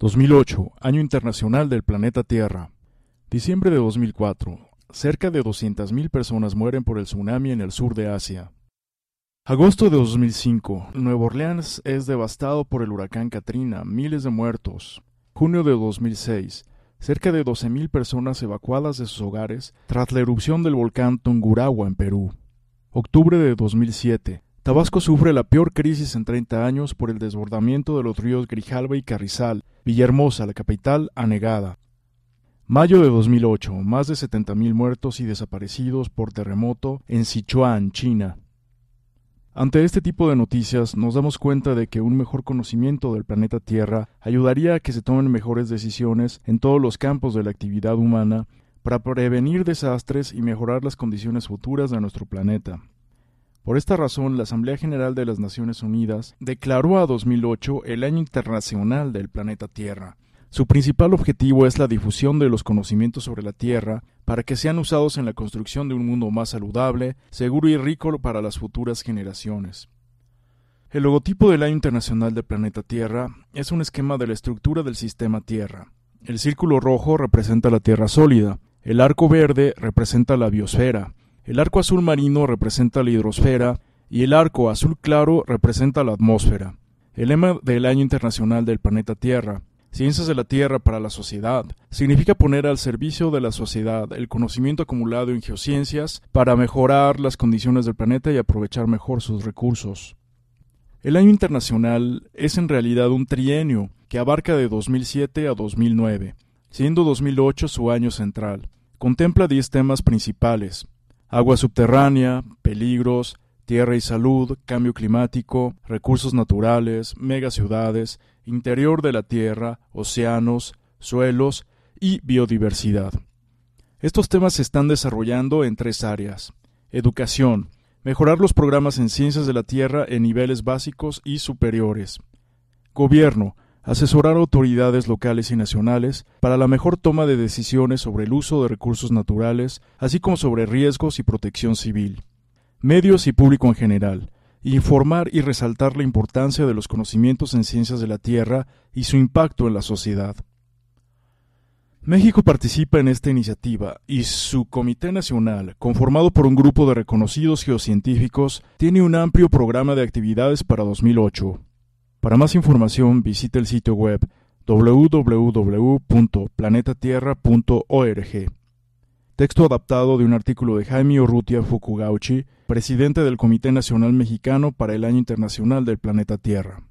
2008, Año Internacional del Planeta Tierra. Diciembre de 2004. Cerca de 200.000 personas mueren por el tsunami en el sur de Asia. Agosto de 2005. Nueva Orleans es devastado por el huracán Katrina, miles de muertos. Junio de 2006. Cerca de 12.000 personas evacuadas de sus hogares tras la erupción del volcán Tungurahua en Perú. Octubre de 2007. Tabasco sufre la peor crisis en 30 años por el desbordamiento de los ríos Grijalva y Carrizal, Villahermosa, la capital, anegada. Mayo de 2008. Más de 70.000 muertos y desaparecidos por terremoto en Sichuan, China. Ante este tipo de noticias nos damos cuenta de que un mejor conocimiento del planeta Tierra ayudaría a que se tomen mejores decisiones en todos los campos de la actividad humana para prevenir desastres y mejorar las condiciones futuras de nuestro planeta. Por esta razón, la Asamblea General de las Naciones Unidas declaró a 2008 el Año Internacional del Planeta Tierra, su principal objetivo es la difusión de los conocimientos sobre la Tierra para que sean usados en la construcción de un mundo más saludable, seguro y rico para las futuras generaciones. El logotipo del Año Internacional del Planeta Tierra es un esquema de la estructura del sistema Tierra. El círculo rojo representa la Tierra sólida, el arco verde representa la biosfera, el arco azul marino representa la hidrosfera y el arco azul claro representa la atmósfera. El lema del Año Internacional del Planeta Tierra Ciencias de la Tierra para la Sociedad significa poner al servicio de la sociedad el conocimiento acumulado en geociencias para mejorar las condiciones del planeta y aprovechar mejor sus recursos. El año internacional es en realidad un trienio que abarca de 2007 a 2009, siendo 2008 su año central. Contempla 10 temas principales: agua subterránea, peligros, tierra y salud, cambio climático, recursos naturales, megaciudades, interior de la tierra, océanos, suelos y biodiversidad. Estos temas se están desarrollando en tres áreas. Educación, mejorar los programas en ciencias de la Tierra en niveles básicos y superiores. Gobierno, asesorar autoridades locales y nacionales para la mejor toma de decisiones sobre el uso de recursos naturales, así como sobre riesgos y protección civil medios y público en general, informar y resaltar la importancia de los conocimientos en ciencias de la Tierra y su impacto en la sociedad. México participa en esta iniciativa y su Comité Nacional, conformado por un grupo de reconocidos geocientíficos, tiene un amplio programa de actividades para 2008. Para más información visite el sitio web www.planetatierra.org. Texto adaptado de un artículo de Jaime Urrutia Fukugauchi, presidente del Comité Nacional Mexicano para el Año Internacional del Planeta Tierra.